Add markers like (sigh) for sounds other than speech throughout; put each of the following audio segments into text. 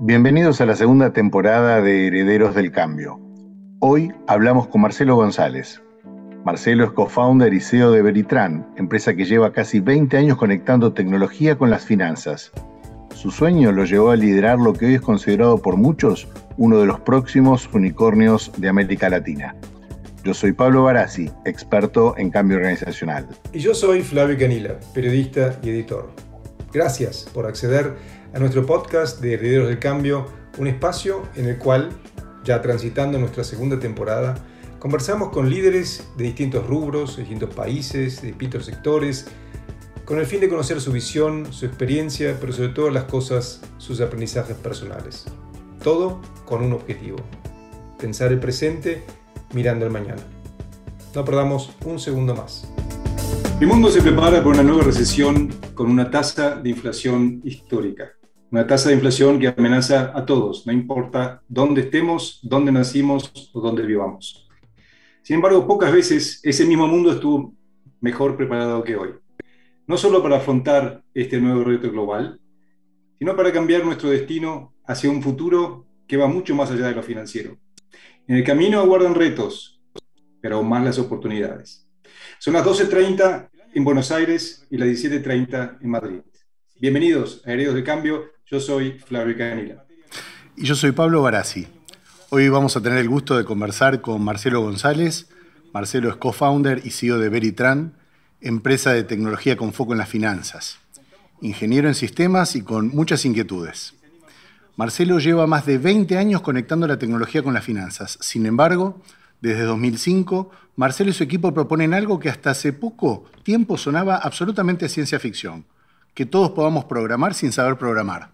Bienvenidos a la segunda temporada de Herederos del Cambio. Hoy hablamos con Marcelo González. Marcelo es co-founder y CEO de Veritran, empresa que lleva casi 20 años conectando tecnología con las finanzas. Su sueño lo llevó a liderar lo que hoy es considerado por muchos uno de los próximos unicornios de América Latina. Yo soy Pablo Barassi, experto en cambio organizacional. Y yo soy Flavio Canila, periodista y editor. Gracias por acceder a nuestro podcast de Herederos del Cambio, un espacio en el cual, ya transitando nuestra segunda temporada, conversamos con líderes de distintos rubros, de distintos países, de distintos sectores, con el fin de conocer su visión, su experiencia, pero sobre todas las cosas, sus aprendizajes personales. Todo con un objetivo, pensar el presente mirando el mañana. No perdamos un segundo más. El mundo se prepara por una nueva recesión con una tasa de inflación histórica. Una tasa de inflación que amenaza a todos, no importa dónde estemos, dónde nacimos o dónde vivamos. Sin embargo, pocas veces ese mismo mundo estuvo mejor preparado que hoy. No solo para afrontar este nuevo reto global, sino para cambiar nuestro destino hacia un futuro que va mucho más allá de lo financiero. En el camino aguardan retos, pero aún más las oportunidades. Son las 12.30 en Buenos Aires y las 17.30 en Madrid. Bienvenidos a Herederos de Cambio, yo soy Flavio Canila. Y yo soy Pablo Barassi. Hoy vamos a tener el gusto de conversar con Marcelo González. Marcelo es co-founder y CEO de Veritran, empresa de tecnología con foco en las finanzas. Ingeniero en sistemas y con muchas inquietudes. Marcelo lleva más de 20 años conectando la tecnología con las finanzas. Sin embargo, desde 2005, Marcelo y su equipo proponen algo que hasta hace poco tiempo sonaba absolutamente ciencia ficción, que todos podamos programar sin saber programar.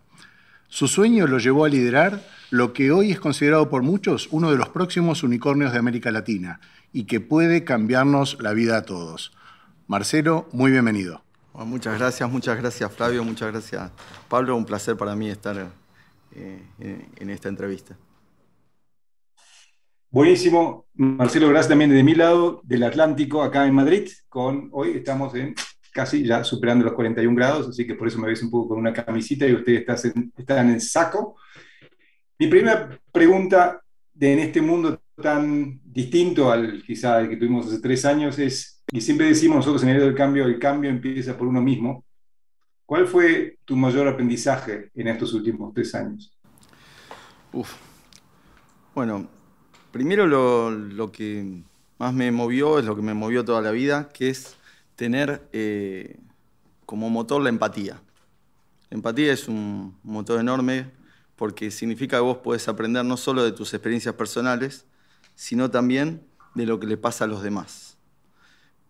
Su sueño lo llevó a liderar lo que hoy es considerado por muchos uno de los próximos unicornios de América Latina y que puede cambiarnos la vida a todos. Marcelo, muy bienvenido. muchas gracias, muchas gracias Flavio, muchas gracias Pablo. Un placer para mí estar eh, en esta entrevista. Buenísimo, Marcelo, gracias también de mi lado, del Atlántico, acá en Madrid, con hoy estamos en casi ya superando los 41 grados, así que por eso me ves un poco con una camisita y ustedes están, están en saco. Mi primera pregunta de en este mundo tan distinto al quizá que tuvimos hace tres años es, y siempre decimos nosotros en el del cambio, el cambio empieza por uno mismo. ¿Cuál fue tu mayor aprendizaje en estos últimos tres años? Uf. Bueno, primero lo, lo que más me movió es lo que me movió toda la vida, que es tener eh, como motor la empatía. La empatía es un motor enorme porque significa que vos podés aprender no solo de tus experiencias personales, sino también de lo que le pasa a los demás.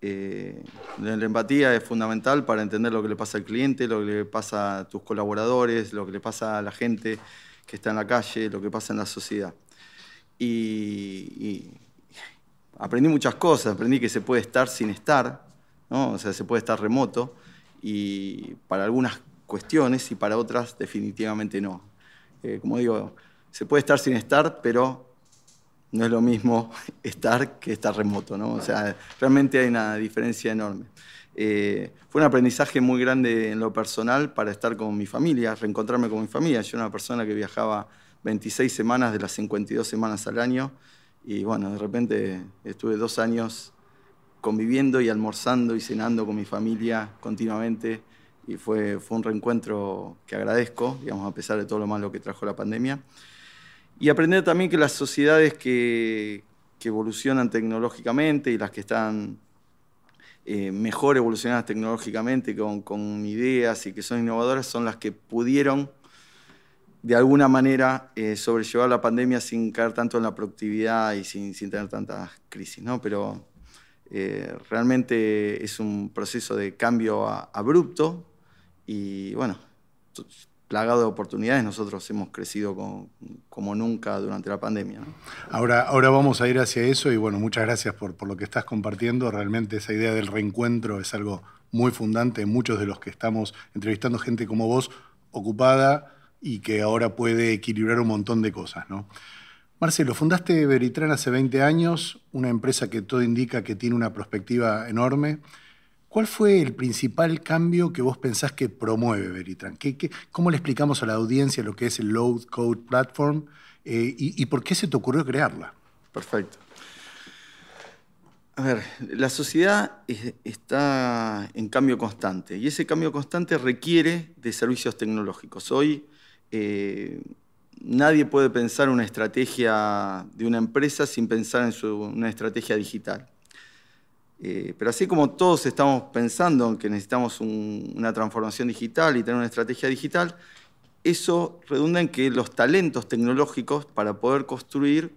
Eh, la empatía es fundamental para entender lo que le pasa al cliente, lo que le pasa a tus colaboradores, lo que le pasa a la gente que está en la calle, lo que pasa en la sociedad. y aprendí muchas cosas, aprendí que se puede estar sin estar, o sea, se puede estar remoto y para algunas cuestiones y para otras definitivamente no. Eh, como digo, se puede estar sin estar, pero no es lo mismo (laughs) estar que estar remoto, ¿no? O sea, realmente hay una diferencia enorme. Eh, fue un aprendizaje muy grande en lo personal para estar con mi familia, reencontrarme con mi familia. Yo era una persona que viajaba 26 semanas de las 52 semanas al año y bueno, de repente estuve dos años conviviendo y almorzando y cenando con mi familia continuamente y fue, fue un reencuentro que agradezco, digamos, a pesar de todo lo malo que trajo la pandemia. Y aprender también que las sociedades que, que evolucionan tecnológicamente y las que están eh, mejor evolucionadas tecnológicamente, con, con, ideas y que son innovadoras, son las que pudieron de alguna manera eh, sobrellevar la pandemia sin caer tanto en la productividad y sin, sin tener tantas crisis. ¿no? Pero eh, realmente es un proceso de cambio abrupto y bueno, plagado de oportunidades, nosotros hemos crecido como, nunca durante la pandemia. Ahora, ahora vamos a ir hacia eso y bueno, muchas gracias por, por lo que estás compartiendo. Realmente esa idea del reencuentro es algo muy fundante. Muchos de los que estamos entrevistando gente como vos, ocupada y que ahora puede equilibrar un montón de cosas, ¿no? Marcelo, fundaste Veritran hace 20 años, una empresa que todo indica que tiene una perspectiva enorme. ¿Cuál fue el principal cambio que vos pensás que promueve Veritran? cómo le explicamos a la audiencia lo que es el Load Code Platform eh, y, por qué se te ocurrió crearla? Perfecto. A ver, la sociedad está en cambio constante y ese cambio constante requiere de servicios tecnológicos. Hoy eh, nadie puede pensar una estrategia de una empresa sin pensar en una estrategia digital. Eh, pero así como todos estamos pensando que necesitamos una transformación digital y tener una estrategia digital, eso redunda en que los talentos tecnológicos para poder construir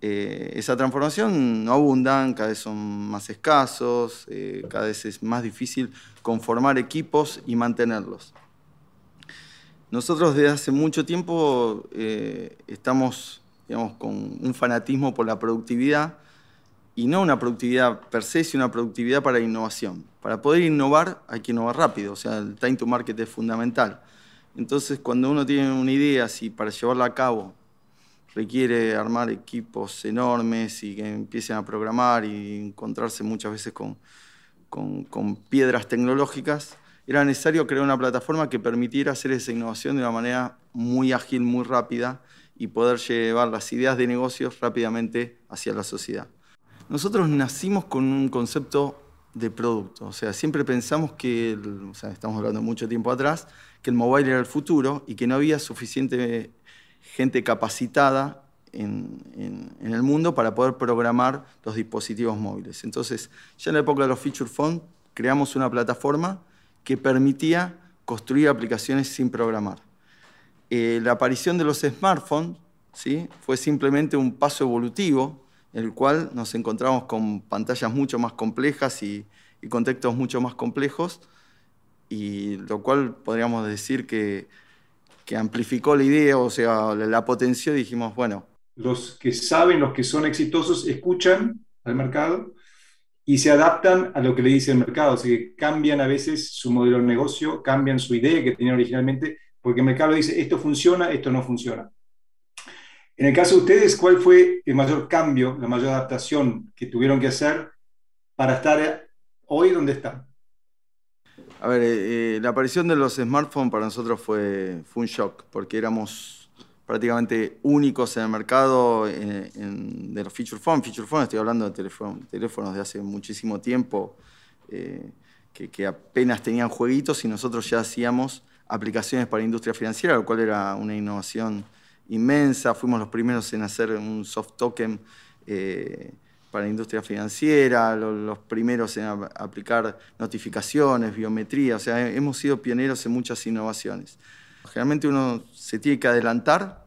eh, esa transformación no abundan, cada vez son más escasos, eh, cada vez es más difícil conformar equipos y mantenerlos. Nosotros desde hace mucho tiempo estamos digamos, con un fanatismo por la productividad y no una productividad per se, sino una productividad para innovación. Para poder innovar hay que innovar rápido, o sea, el time to market es fundamental. Entonces, cuando uno tiene una idea, si para llevarla a cabo requiere armar equipos enormes y que empiecen a programar y encontrarse muchas veces con, con, con piedras tecnológicas, era necesario crear una plataforma que permitiera hacer esa innovación de una manera muy ágil, muy rápida y poder llevar las ideas de negocios rápidamente hacia la sociedad. Nosotros nacimos con un concepto de producto, o sea, siempre pensamos que, o sea, estamos hablando mucho tiempo atrás, que el mobile era el futuro y que no había suficiente gente capacitada en, el mundo para poder programar los dispositivos móviles. Entonces, ya en la época de los feature phone, creamos una plataforma que permitía construir aplicaciones sin programar. Eh, la aparición de los smartphones ¿sí? fue simplemente un paso evolutivo en el cual nos encontramos con pantallas mucho más complejas y, contextos mucho más complejos, y lo cual podríamos decir que, que amplificó la idea, o sea, la, potenció y dijimos, bueno. Los que saben, los que son exitosos, escuchan al mercado y se adaptan a lo que le dice el mercado, o sea, que cambian a veces su modelo de negocio, cambian su idea que tenían originalmente, porque el mercado dice, esto funciona, esto no funciona. En el caso de ustedes, ¿cuál fue el mayor cambio, la mayor adaptación que tuvieron que hacer para estar hoy donde están? A ver, eh, eh, la aparición de los smartphones para nosotros fue, fue un shock, porque éramos prácticamente únicos en el mercado de los feature phones. Feature phones, estoy hablando de teléfonos, de hace muchísimo tiempo, eh, que, apenas tenían jueguitos y nosotros ya hacíamos aplicaciones para industria financiera, lo cual era una innovación inmensa. Fuimos los primeros en hacer un soft token eh, para industria financiera, los, primeros en aplicar notificaciones, biometría. O sea, hemos sido pioneros en muchas innovaciones. Generalmente uno se tiene que adelantar,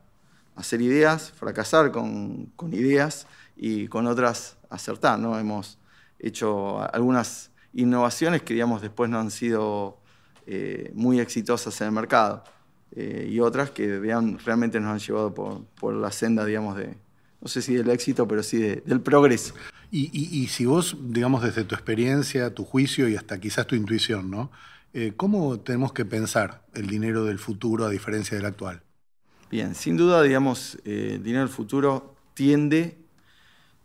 hacer ideas, fracasar con, ideas y con otras acertar. ¿no? Hemos hecho algunas innovaciones que digamos, después no han sido eh, muy exitosas en el mercado. Eh, y otras que realmente nos han llevado por, la senda, digamos, de, no sé si del éxito, pero sí del progreso. Y, si vos, digamos, desde tu experiencia, tu juicio y hasta quizás tu intuición, ¿no? Eh, ¿Cómo tenemos que pensar el dinero del futuro a diferencia del actual? Bien, sin duda, digamos, eh, el dinero del futuro tiende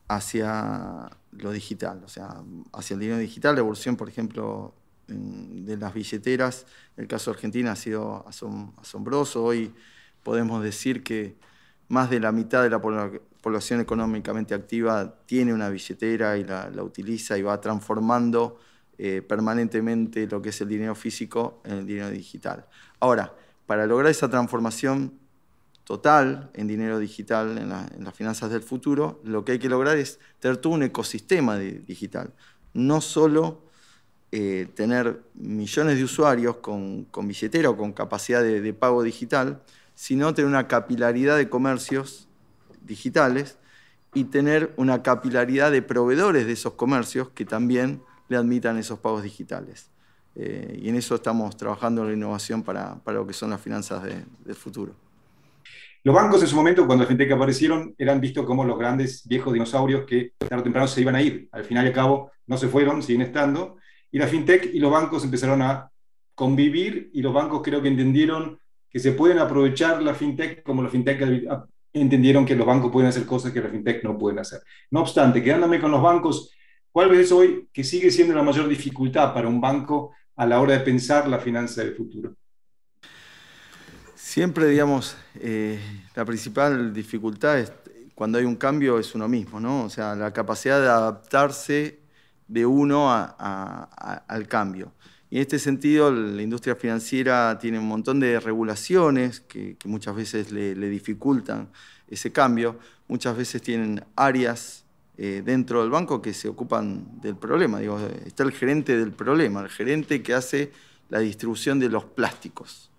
hacia lo digital, o sea, hacia el dinero digital, la evolución, por ejemplo, de las billeteras. El caso de Argentina ha sido asombroso. Hoy podemos decir que más de la mitad de la población económicamente activa tiene una billetera y la, utiliza y va transformando eh, permanentemente lo que es el dinero físico en el dinero digital. Ahora, para lograr esa transformación total en dinero digital, en, las finanzas del futuro, lo que hay que lograr es tener todo un ecosistema digital. No solo eh, tener millones de usuarios con, o con capacidad de, pago digital, sino tener una capilaridad de comercios digitales y tener una capilaridad de proveedores de esos comercios que también le admitan esos pagos digitales. Eh, y en eso estamos trabajando en la innovación para, lo que son las finanzas del futuro. Los bancos en su momento, cuando la fintech aparecieron, eran vistos como los grandes viejos dinosaurios que tarde o temprano se iban a ir. Al final y al cabo no se fueron, siguen estando, y la fintech y los bancos empezaron a convivir y los bancos creo que entendieron que se pueden aprovechar la fintech como la fintech entendieron que los bancos pueden hacer cosas que la fintech no pueden hacer. No obstante, quedándome con los bancos, ¿Cuál ves hoy que sigue siendo la mayor dificultad para un banco a la hora de pensar la finanza del futuro? Siempre, digamos, eh, la principal dificultad es cuando hay un cambio es uno mismo, ¿no? O sea, la capacidad de adaptarse de uno al cambio. Y en este sentido, la industria financiera tiene un montón de regulaciones que, muchas veces le, dificultan ese cambio. Muchas veces tienen áreas eh, dentro del banco que se ocupan del problema. Digo, está el gerente del problema, el gerente que hace la distribución de los plásticos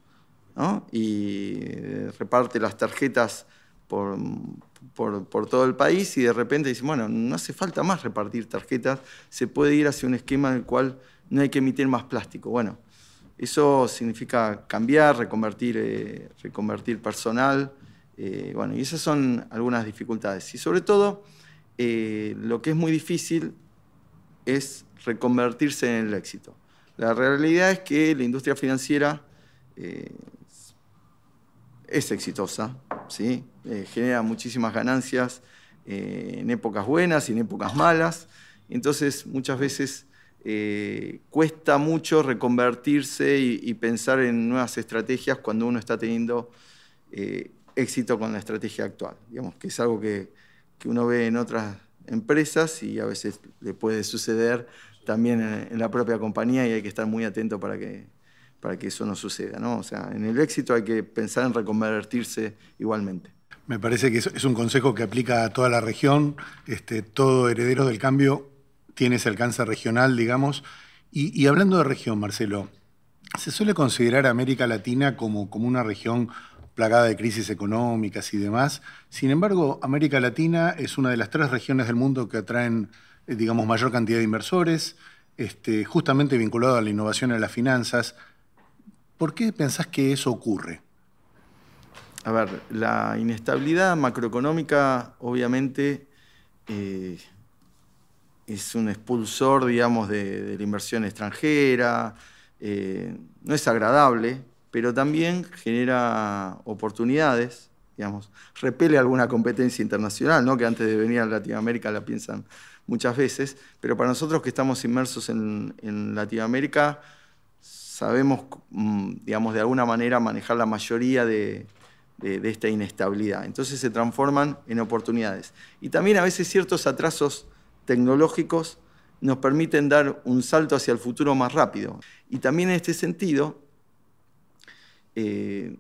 y eh, reparte las tarjetas por, por, todo el país y de repente dice, bueno, no hace falta más repartir tarjetas, se puede ir hacia un esquema en el cual no hay que emitir más plástico. Bueno, eso significa cambiar, reconvertir, eh, reconvertir personal, eh, bueno, y esas son algunas dificultades. Y sobre todo, lo que es muy difícil es reconvertirse en el éxito. La realidad es que la industria financiera es exitosa, ¿sí? Eh, genera muchísimas ganancias eh, en épocas buenas y en épocas malas. Entonces, muchas veces eh, cuesta mucho reconvertirse y, pensar en nuevas estrategias cuando uno está teniendo éxito con la estrategia actual. Digamos que es algo que, uno ve en otras empresas y a veces le puede suceder también en la propia compañía y hay que estar muy atento para que para que eso no suceda. ¿no? O sea, en el éxito hay que pensar en reconvertirse igualmente. Me parece que es un consejo que aplica a toda la región. Este, todo heredero del cambio tiene ese alcance regional, digamos. Y, hablando de región, Marcelo, se suele considerar a América Latina como, como una región plagada de crisis económicas y demás. Sin embargo, América Latina es una de las tres regiones del mundo que atraen, eh, digamos, mayor cantidad de inversores, este, justamente vinculado a la innovación en las finanzas. ¿Por qué pensás que eso ocurre? A ver, la inestabilidad macroeconómica obviamente eh, es un expulsor, digamos, de, la inversión extranjera, eh, no es agradable, pero también genera oportunidades, digamos, repele alguna competencia internacional, ¿no? que antes de venir a Latinoamérica la piensan muchas veces, pero para nosotros que estamos inmersos en, en Latinoamérica, sabemos, mm, digamos, de alguna manera manejar la mayoría de, esta inestabilidad. Entonces se transforman en oportunidades. Y también a veces ciertos atrasos tecnológicos nos permiten dar un salto hacia el futuro más rápido. Y también en este sentido, eh,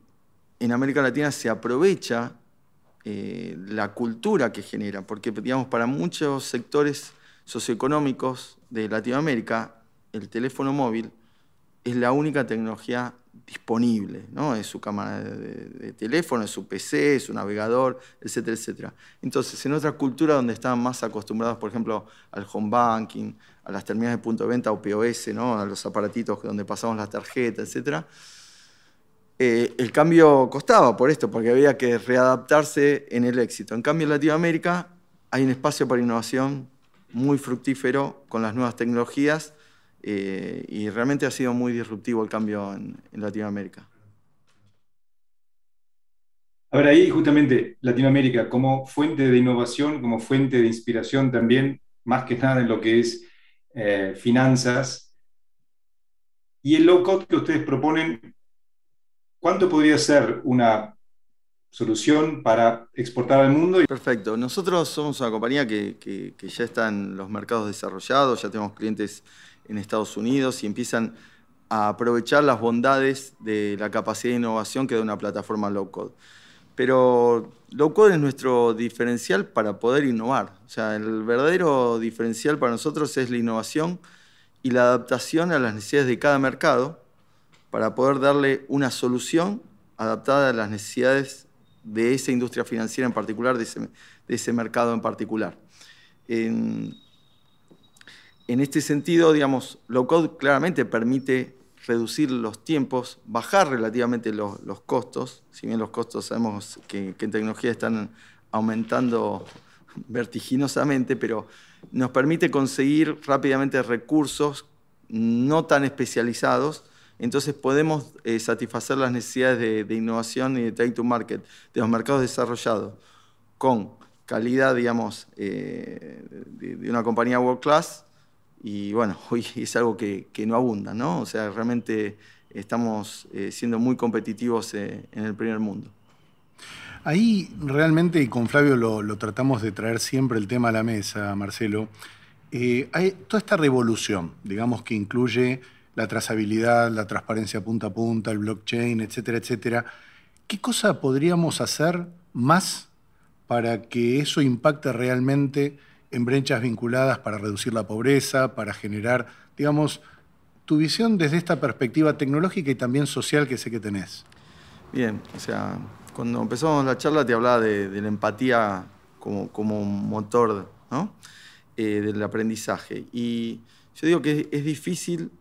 en América Latina se aprovecha eh, la cultura que genera, porque digamos, para muchos sectores socioeconómicos de Latinoamérica, el teléfono móvil es la única tecnología disponible, ¿no? Es su cámara de, teléfono, es su PC, es su navegador, etcétera, etcétera. Entonces, en otra cultura donde están más acostumbrados, por ejemplo, al home banking, a las terminales de punto de venta o POS, ¿no? A los aparatitos donde pasamos las tarjetas, etcétera, eh, el cambio costaba por esto, porque había que readaptarse en el éxito. En cambio, en Latinoamérica hay un espacio para innovación muy fructífero con las nuevas tecnologías eh, y realmente ha sido muy disruptivo el cambio en, Latinoamérica. A ver, ahí justamente Latinoamérica como fuente de innovación, como fuente de inspiración también, más que nada en lo que es eh, finanzas. Y el low cost que ustedes proponen, ¿cuánto podría ser una solución para exportar al mundo? Perfecto. Nosotros somos una compañía que, que ya está en los mercados desarrollados, ya tenemos clientes en Estados Unidos y empiezan a aprovechar las bondades de la capacidad de innovación que da una plataforma low code. Pero low code es nuestro diferencial para poder innovar. O sea, el verdadero diferencial para nosotros es la innovación y la adaptación a las necesidades de cada mercado para poder darle una solución adaptada a las necesidades de esa industria financiera en particular, de ese, de ese mercado en particular. En, en este sentido, digamos, low code claramente permite reducir los tiempos, bajar relativamente los, costos, si bien los costos sabemos que, en tecnología están aumentando vertiginosamente, pero nos permite conseguir rápidamente recursos no tan especializados, entonces podemos eh, satisfacer las necesidades de, de, innovación y de trade to market de los mercados desarrollados con calidad, digamos, de, una compañía world class. Y bueno, (laughs) hoy es algo que, no abunda, ¿no? O sea, realmente estamos siendo muy competitivos en el primer mundo. Ahí realmente, y con Flavio lo, tratamos de traer siempre el tema a la mesa, Marcelo, eh, hay toda esta revolución, digamos que incluye la trazabilidad, la transparencia punta a punta, el blockchain, etcétera, etcétera. ¿Qué cosa podríamos hacer más para que eso impacte realmente en brechas vinculadas para reducir la pobreza, para generar, digamos, tu visión desde esta perspectiva tecnológica y también social que sé que tenés? Bien, o sea, cuando empezamos la charla te hablaba de, la empatía como, como motor eh, del aprendizaje. Y yo digo que es, difícil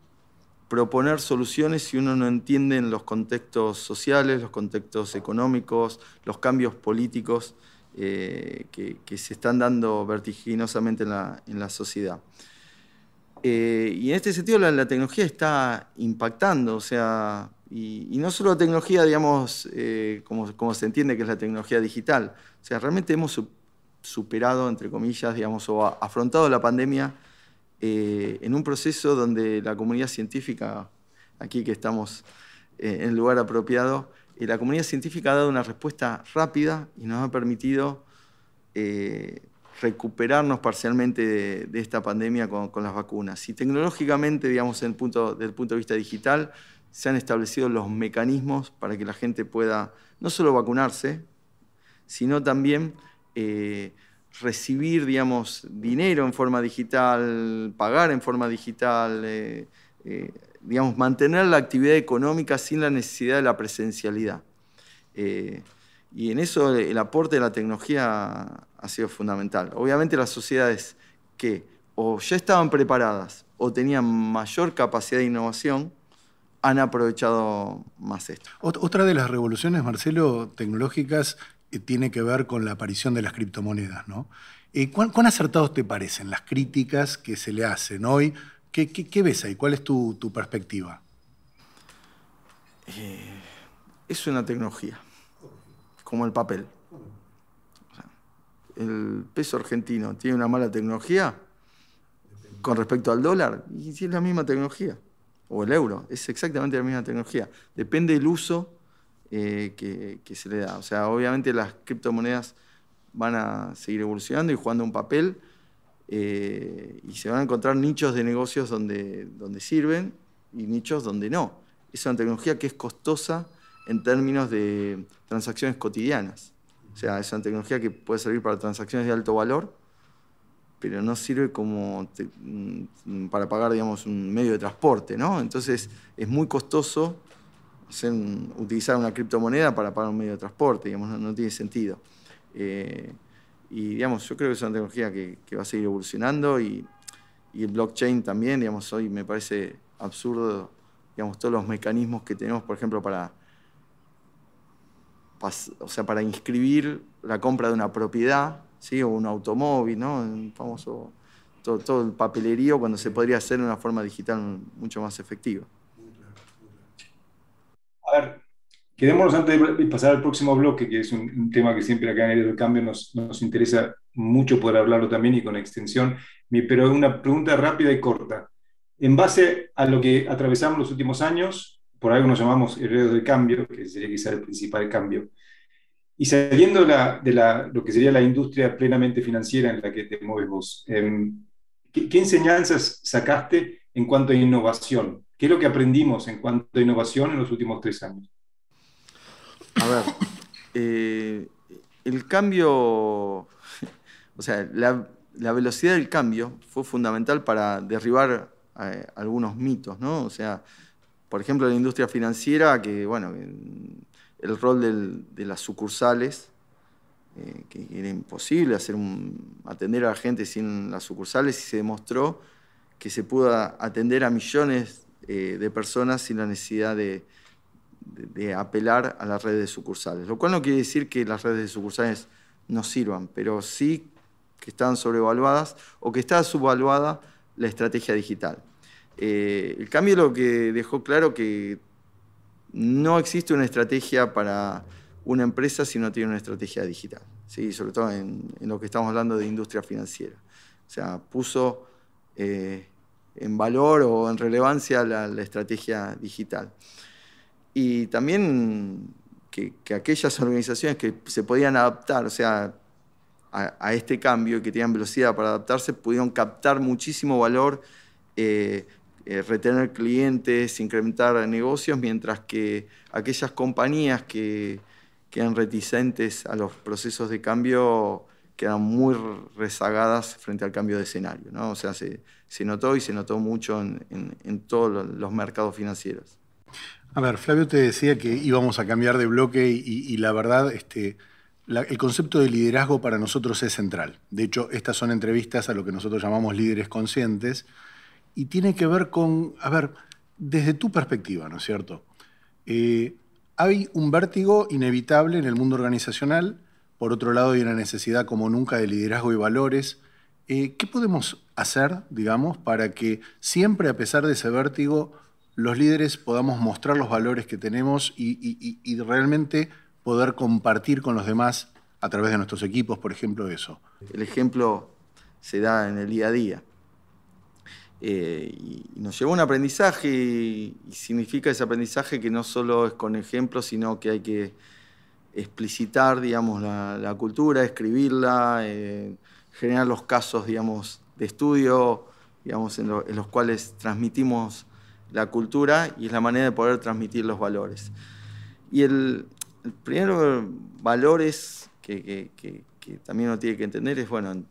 proponer soluciones si uno no entiende los contextos sociales, los contextos económicos, los cambios políticos eh, que, se están dando vertiginosamente en la, sociedad. Eh, y en este sentido la, la, tecnología está impactando, o sea, y, no solo la tecnología, digamos, eh, como, se entiende que es la tecnología digital. O sea, realmente hemos superado, entre comillas, digamos, o afrontado la pandemia eh, en un proceso donde la comunidad científica, aquí que estamos eh, en el lugar apropiado, la comunidad científica ha dado una respuesta rápida y nos ha permitido recuperarnos parcialmente de, esta pandemia con, las vacunas. Y tecnológicamente, digamos, en punto, desde el punto de vista digital, se han establecido los mecanismos para que la gente pueda no solo vacunarse, sino también eh, recibir, digamos, dinero en forma digital, pagar en forma digital, eh, eh, digamos, mantener la actividad económica sin la necesidad de la presencialidad. y en eso el aporte de la tecnología ha sido fundamental. Obviamente las sociedades que o ya estaban preparadas o tenían mayor capacidad de innovación, han aprovechado más esto. Otra de las revoluciones, Marcelo, tecnológicas eh, tiene que ver con la aparición de las criptomonedas. ¿no? Eh, ¿cuán, acertados te parecen las críticas que se le hacen hoy? ¿Qué, ves ahí? ¿Cuál es tu, perspectiva? Eh, es una tecnología, como el papel. el peso argentino tiene una mala tecnología con respecto al dólar, y es la misma tecnología o el euro, es exactamente la misma tecnología. Depende del uso eh, que, se le da. O sea, obviamente las criptomonedas van a seguir evolucionando y jugando un papel eh, y se van a encontrar nichos de negocios donde, donde sirven y nichos donde no. Es una tecnología que es costosa en términos de transacciones cotidianas. O sea, es una tecnología que puede servir para transacciones de alto valor, pero no sirve como mm, para pagar, digamos, un medio de transporte, ¿no? Entonces es muy costoso utilizar una criptomoneda para pagar un medio de transporte, digamos, no, tiene sentido. Eh, y, digamos, yo creo que es una tecnología que, va a seguir evolucionando y, el blockchain también, digamos, hoy me parece absurdo, digamos, todos los mecanismos que tenemos, por ejemplo, para, o sea, para inscribir la compra de una propiedad, ¿sí? o un automóvil, ¿no? famoso, todo, el papelerío cuando se podría hacer de una forma digital mucho más efectiva. A ver, quedémonos antes de pasar al próximo bloque, que es un, tema que siempre acá en el cambio nos, nos, interesa mucho poder hablarlo también y con extensión, pero una pregunta rápida y corta. En base a lo que atravesamos los últimos años, por algo nos llamamos herederos del cambio, que sería quizá el principal cambio, y saliendo de, lo que sería la industria plenamente financiera en la que te mueves vos, em, ¿qué, enseñanzas sacaste en cuanto a innovación? ¿Qué es lo que aprendimos en cuanto a innovación en los últimos tres años? A ver, eh, el cambio, (laughs) o sea, la, velocidad del cambio fue fundamental para derribar eh, algunos mitos, ¿no? O sea, por ejemplo, la industria financiera, que, bueno, el rol de las sucursales, eh, que era imposible atender a la gente sin las sucursales y se demostró que se pudo atender a millones de personas sin la necesidad de, apelar a las redes de sucursales. Lo cual no quiere decir que las redes de sucursales no sirvan, pero sí que están sobrevaluadas o que está subvaluada la estrategia digital. Eh, el cambio lo que dejó claro que no existe una estrategia para, una empresa si no tiene una estrategia digital, ¿sí? sobre todo en, lo que estamos hablando de industria financiera. O sea, puso eh, en valor o en relevancia la, estrategia digital. Y también que, aquellas organizaciones que se podían adaptar, o sea, a, este cambio que tenían velocidad para adaptarse, pudieron captar muchísimo valor, eh, eh, retener clientes, incrementar negocios, mientras que aquellas compañías que, quedan reticentes a los procesos de cambio quedan muy rezagadas frente al cambio de escenario. ¿no? O sea, se, se notó y se notó mucho en, en, todos los mercados financieros. A ver, Flavio te decía que íbamos a cambiar de bloque y, la verdad, este, el concepto de liderazgo para nosotros es central. De hecho, estas son entrevistas a lo que nosotros llamamos líderes conscientes y tiene que ver con, a ver, desde tu perspectiva, ¿no es cierto? Eh, hay un vértigo inevitable en el mundo organizacional, por otro lado hay una necesidad como nunca de liderazgo y valores. Eh, ¿Qué podemos hacer, digamos, para que siempre, a pesar de ese vértigo, los líderes podamos mostrar los valores que tenemos y, realmente poder compartir con los demás a través de nuestros equipos, por ejemplo, eso? El ejemplo se da en el día a día. Eh, y nos llevó un aprendizaje y, significa ese aprendizaje que no solo es con ejemplos, sino que hay que explicitar, digamos, la, cultura, escribirla, eh, generar los casos, digamos, de estudio, digamos, en, los cuales transmitimos la cultura y es la manera de poder transmitir los valores. Y el, primer valor que, que, también uno tiene que entender es, bueno,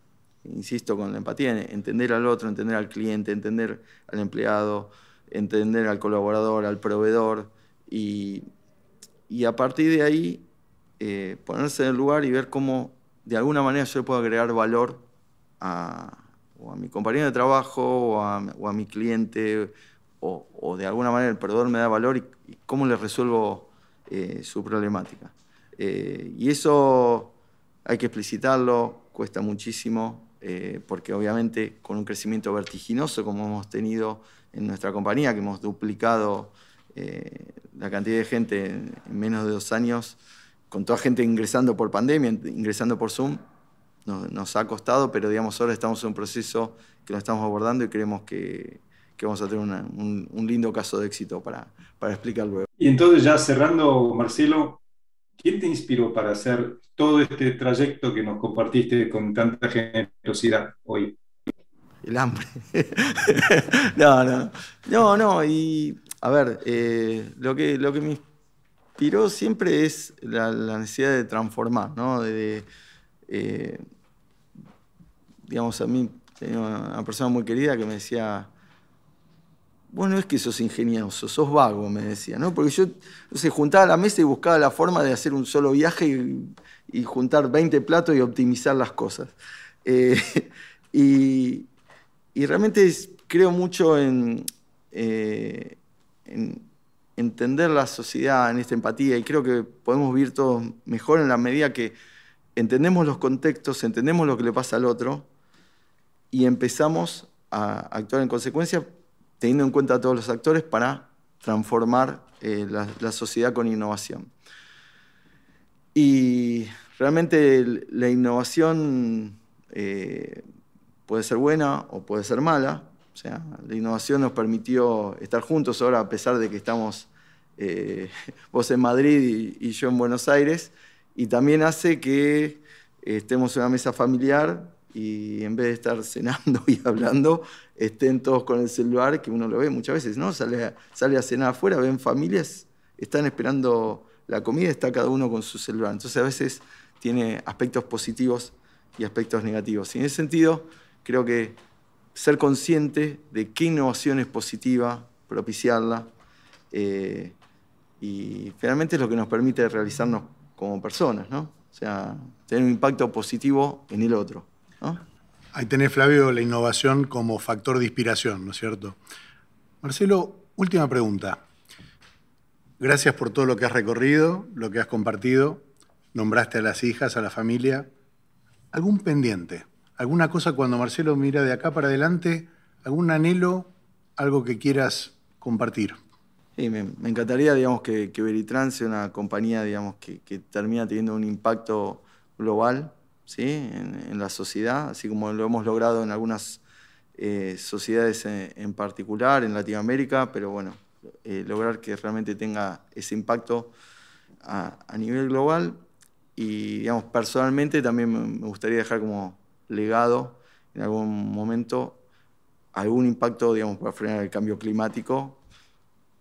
insisto con la empatía, entender al otro, entender al cliente, entender al empleado, entender al colaborador, al proveedor y, a partir de ahí eh, ponerse en el lugar y ver cómo de alguna manera yo puedo agregar valor a, a mi compañero de trabajo o a, mi cliente o, de alguna manera el proveedor me da valor y, cómo le resuelvo eh, su problemática. Eh, y eso hay que explicitarlo, cuesta muchísimo, eh, porque obviamente con un crecimiento vertiginoso como hemos tenido en nuestra compañía, que hemos duplicado la cantidad de gente en, menos de dos años, con toda gente ingresando por pandemia, ingresando por Zoom, nos, ha costado, pero digamos ahora estamos en un proceso que lo estamos abordando y creemos que, vamos a tener un, un, lindo caso de éxito para, para explicar luego. Y entonces ya cerrando, Marcelo, ¿quién te inspiró para hacer todo este trayecto que nos compartiste con tanta generosidad hoy? El hambre. (laughs) no, no. No, no. Y a ver, eh, lo, que, lo que me inspiró siempre es la, necesidad de transformar, ¿no? De, eh, digamos, a mí tenía una persona muy querida que me decía, bueno, es que sos ingenioso, sos vago, me decía, ¿no? Porque yo se juntaba a la mesa y buscaba la forma de hacer un solo viaje y y juntar 20 platos y optimizar las cosas. Eh, (laughs) y, realmente creo mucho en, eh, en, entender la sociedad, en esta empatía, y creo que podemos vivir todos mejor en la medida que entendemos los contextos, entendemos lo que le pasa al otro y empezamos a actuar en consecuencia teniendo en cuenta a todos los actores para transformar eh, la sociedad con innovación. Y realmente la innovación eh, puede ser buena o puede ser mala. O sea, la innovación nos permitió estar juntos ahora, a pesar de que estamos eh, (laughs) vos en Madrid y, yo en Buenos Aires, y también hace que estemos en una mesa familiar y en vez de estar (laughs) cenando y hablando, estén todos con el celular, que uno lo ve muchas veces, ¿no? Sale, sale a cenar afuera, ven familias, están esperando la comida está cada uno con su celular. Entonces a veces tiene aspectos positivos y aspectos negativos. Y en ese sentido, creo que ser consciente de qué innovación es positiva, propiciarla, eh, y finalmente es lo que nos permite realizarnos como personas, ¿no? O sea, tener un impacto positivo en el otro. Ahí tenés, Flavio, la innovación como factor de inspiración, ¿no es cierto? Marcelo, última pregunta. Gracias por todo lo que has recorrido, lo que has compartido. Nombraste a las hijas, a la familia. ¿Algún pendiente? ¿Alguna cosa cuando Marcelo mira de acá para adelante? ¿Algún anhelo? ¿Algo que quieras compartir? Sí, me, encantaría, digamos, que, que sea una compañía, digamos, que, que termina teniendo un impacto global, ¿sí? En, la sociedad, así como lo hemos logrado en algunas eh, sociedades en, particular, en Latinoamérica, pero bueno, eh, lograr que realmente tenga ese impacto a, a, nivel global y, digamos, personalmente también me gustaría dejar como legado en algún momento algún impacto, digamos, para frenar el cambio climático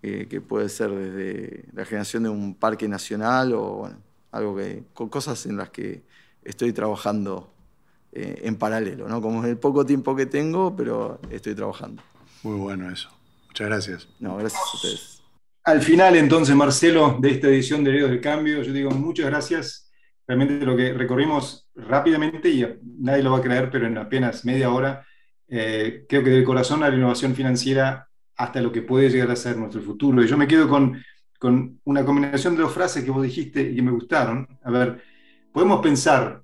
eh, que puede ser desde la generación de un parque nacional o bueno, algo que, con cosas en las que estoy trabajando eh, en paralelo, ¿no? Como es el poco tiempo que tengo, pero estoy trabajando. Muy bueno eso. Muchas gracias. No, gracias a ustedes. Al final, entonces, Marcelo, de esta edición de Heridos del Cambio, yo digo muchas gracias. Realmente lo que recorrimos rápidamente, y nadie lo va a creer, pero en apenas media hora, eh, creo que del corazón a la innovación financiera hasta lo que puede llegar a ser nuestro futuro. Y yo me quedo con, con una combinación de dos frases que vos dijiste y que me gustaron. A ver, podemos pensar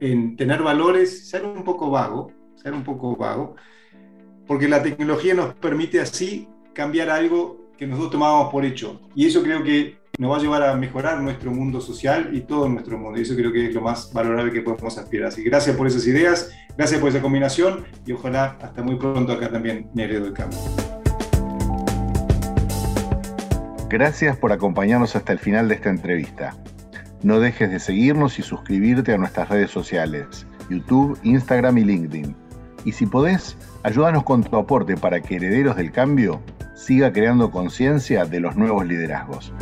en tener valores, ser un poco vago, ser un poco vago, porque la tecnología nos permite así cambiar algo que nosotros tomábamos por hecho. Y eso creo que nos va a llevar a mejorar nuestro mundo social y todo nuestro mundo. Y eso creo que es lo más valorable que podemos aspirar. Así que gracias por esas ideas, gracias por esa combinación y ojalá hasta muy pronto acá también en Heredo del Cambio. Gracias por acompañarnos hasta el final de esta entrevista. No dejes de seguirnos y suscribirte a nuestras redes sociales, YouTube, Instagram y LinkedIn. Y si podés, ayúdanos con tu aporte para que Herederos del Cambio siga creando conciencia de los nuevos liderazgos.